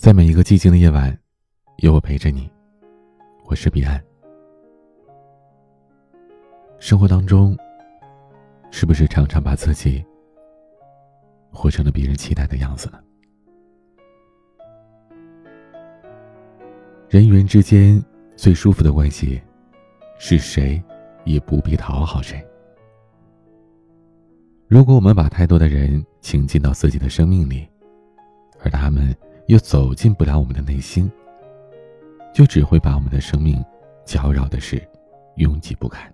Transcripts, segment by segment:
在每一个寂静的夜晚，有我陪着你。我是彼岸。生活当中，是不是常常把自己活成了别人期待的样子呢？人与人之间最舒服的关系，是谁也不必讨好谁。如果我们把太多的人请进到自己的生命里，而他们……又走进不了我们的内心，就只会把我们的生命搅扰的是拥挤不堪。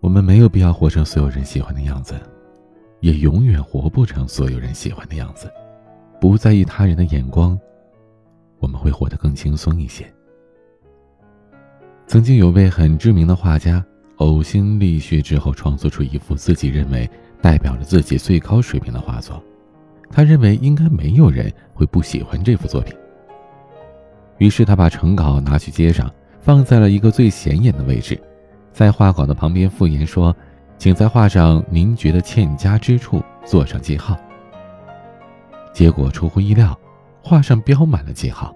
我们没有必要活成所有人喜欢的样子，也永远活不成所有人喜欢的样子。不在意他人的眼光，我们会活得更轻松一些。曾经有位很知名的画家，呕心沥血之后创作出一幅自己认为代表了自己最高水平的画作。他认为应该没有人会不喜欢这幅作品，于是他把成稿拿去街上，放在了一个最显眼的位置，在画稿的旁边附言说：“请在画上您觉得欠佳之处做上记号。”结果出乎意料，画上标满了记号。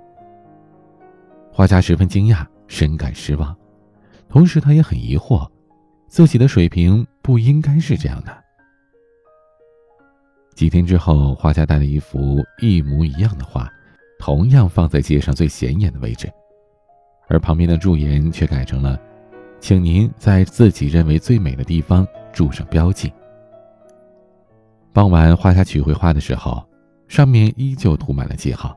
画家十分惊讶，深感失望，同时他也很疑惑，自己的水平不应该是这样的。几天之后，画家带了一幅一模一样的画，同样放在街上最显眼的位置，而旁边的驻颜却改成了：“请您在自己认为最美的地方注上标记。”傍晚，画家取回画的时候，上面依旧涂满了记号，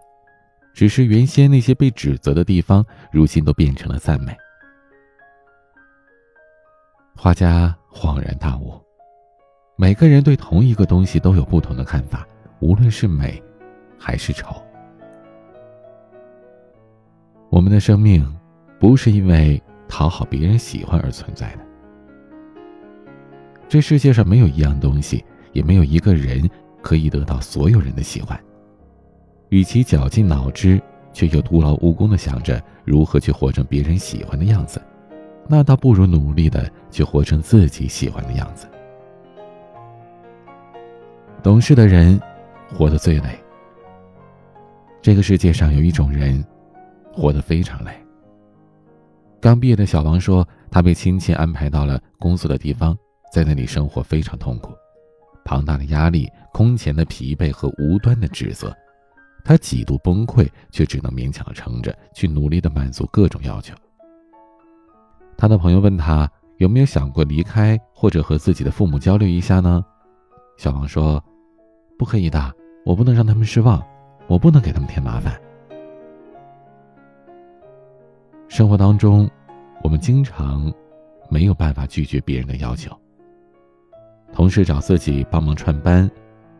只是原先那些被指责的地方，如今都变成了赞美。画家恍然大悟。每个人对同一个东西都有不同的看法，无论是美，还是丑。我们的生命，不是因为讨好别人喜欢而存在的。这世界上没有一样东西，也没有一个人可以得到所有人的喜欢。与其绞尽脑汁，却又徒劳无功的想着如何去活成别人喜欢的样子，那倒不如努力的去活成自己喜欢的样子。懂事的人，活得最累。这个世界上有一种人，活得非常累。刚毕业的小王说，他被亲戚安排到了工作的地方，在那里生活非常痛苦，庞大的压力、空前的疲惫和无端的指责，他几度崩溃，却只能勉强的撑着，去努力的满足各种要求。他的朋友问他有没有想过离开，或者和自己的父母交流一下呢？小王说。不可以的，我不能让他们失望，我不能给他们添麻烦。生活当中，我们经常没有办法拒绝别人的要求。同事找自己帮忙串班，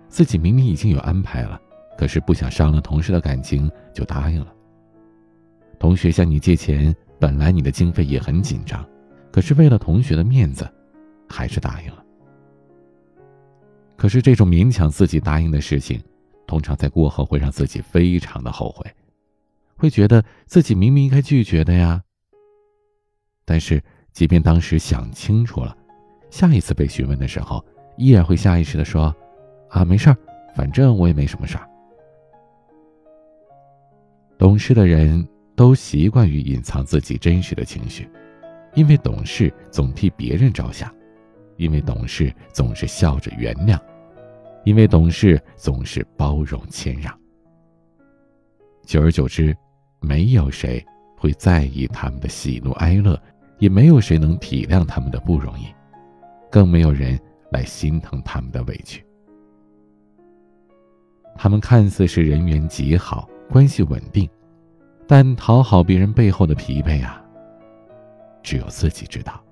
自己明明已经有安排了，可是不想伤了同事的感情，就答应了。同学向你借钱，本来你的经费也很紧张，可是为了同学的面子，还是答应了。可是这种勉强自己答应的事情，通常在过后会让自己非常的后悔，会觉得自己明明应该拒绝的呀。但是，即便当时想清楚了，下一次被询问的时候，依然会下意识的说：“啊，没事儿，反正我也没什么事儿。”懂事的人都习惯于隐藏自己真实的情绪，因为懂事总替别人着想。因为懂事总是笑着原谅，因为懂事总是包容谦让。久而久之，没有谁会在意他们的喜怒哀乐，也没有谁能体谅他们的不容易，更没有人来心疼他们的委屈。他们看似是人缘极好，关系稳定，但讨好别人背后的疲惫啊，只有自己知道。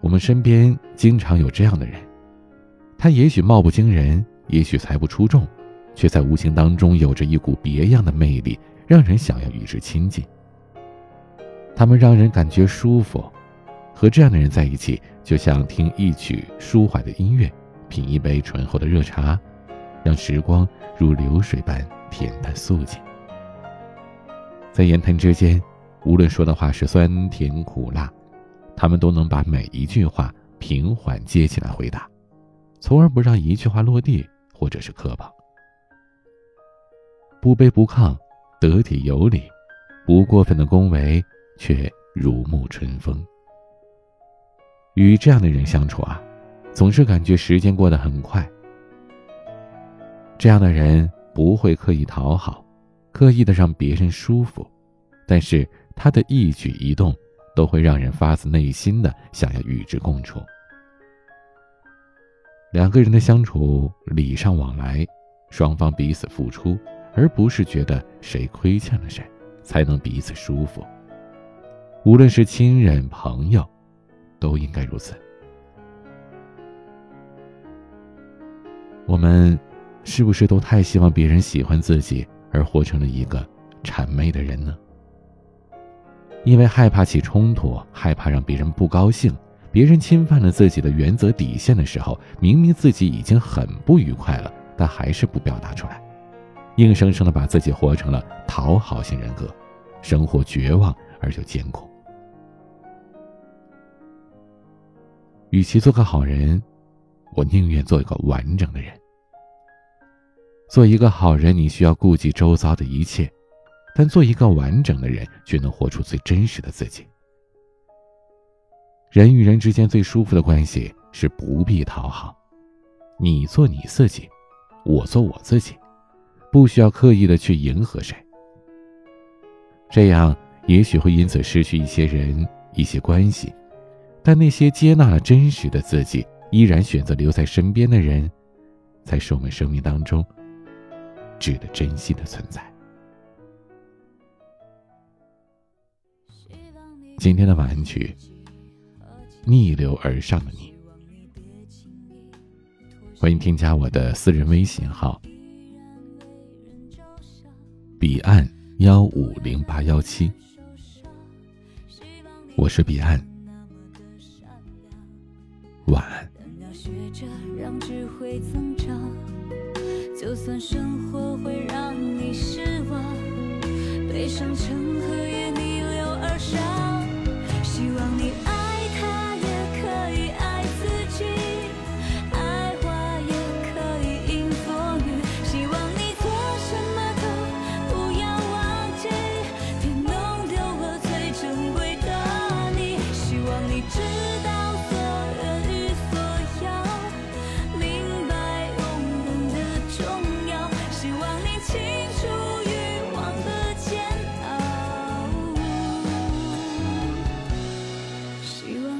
我们身边经常有这样的人，他也许貌不惊人，也许才不出众，却在无形当中有着一股别样的魅力，让人想要与之亲近。他们让人感觉舒服，和这样的人在一起，就像听一曲舒缓的音乐，品一杯醇厚的热茶，让时光如流水般恬淡素净。在言谈之间，无论说的话是酸甜苦辣。他们都能把每一句话平缓接起来回答，从而不让一句话落地或者是磕碰。不卑不亢，得体有礼，不过分的恭维，却如沐春风。与这样的人相处啊，总是感觉时间过得很快。这样的人不会刻意讨好，刻意的让别人舒服，但是他的一举一动都会让人发自内心的想要与之共处。两个人的相处，礼尚往来，双方彼此付出。而不是觉得谁亏欠了谁，才能彼此舒服。无论是亲人朋友，都应该如此。我们是不是都太希望别人喜欢自己，而活成了一个谄媚的人呢？因为害怕起冲突，害怕让别人不高兴，别人侵犯了自己的原则底线的时候，明明自己已经很不愉快了，但还是不表达出来。硬生生的把自己活成了讨好型人格，生活绝望而又艰苦。与其做个好人，我宁愿做一个完整的人。做一个好人，你需要顾及周遭的一切，但做一个完整的人，却能活出最真实的自己。人与人之间最舒服的关系是不必讨好，你做你自己，我做我自己。不需要刻意的去迎合谁，这样也许会因此失去一些人、一些关系，但那些接纳了真实的自己，依然选择留在身边的人，才是我们生命当中值得珍惜的存在。今天的晚安曲《逆流而上的你》，欢迎添加我的私人微信号。彼岸幺五零八幺七，我是彼岸，晚安。就算生活会让你失望，悲伤成河自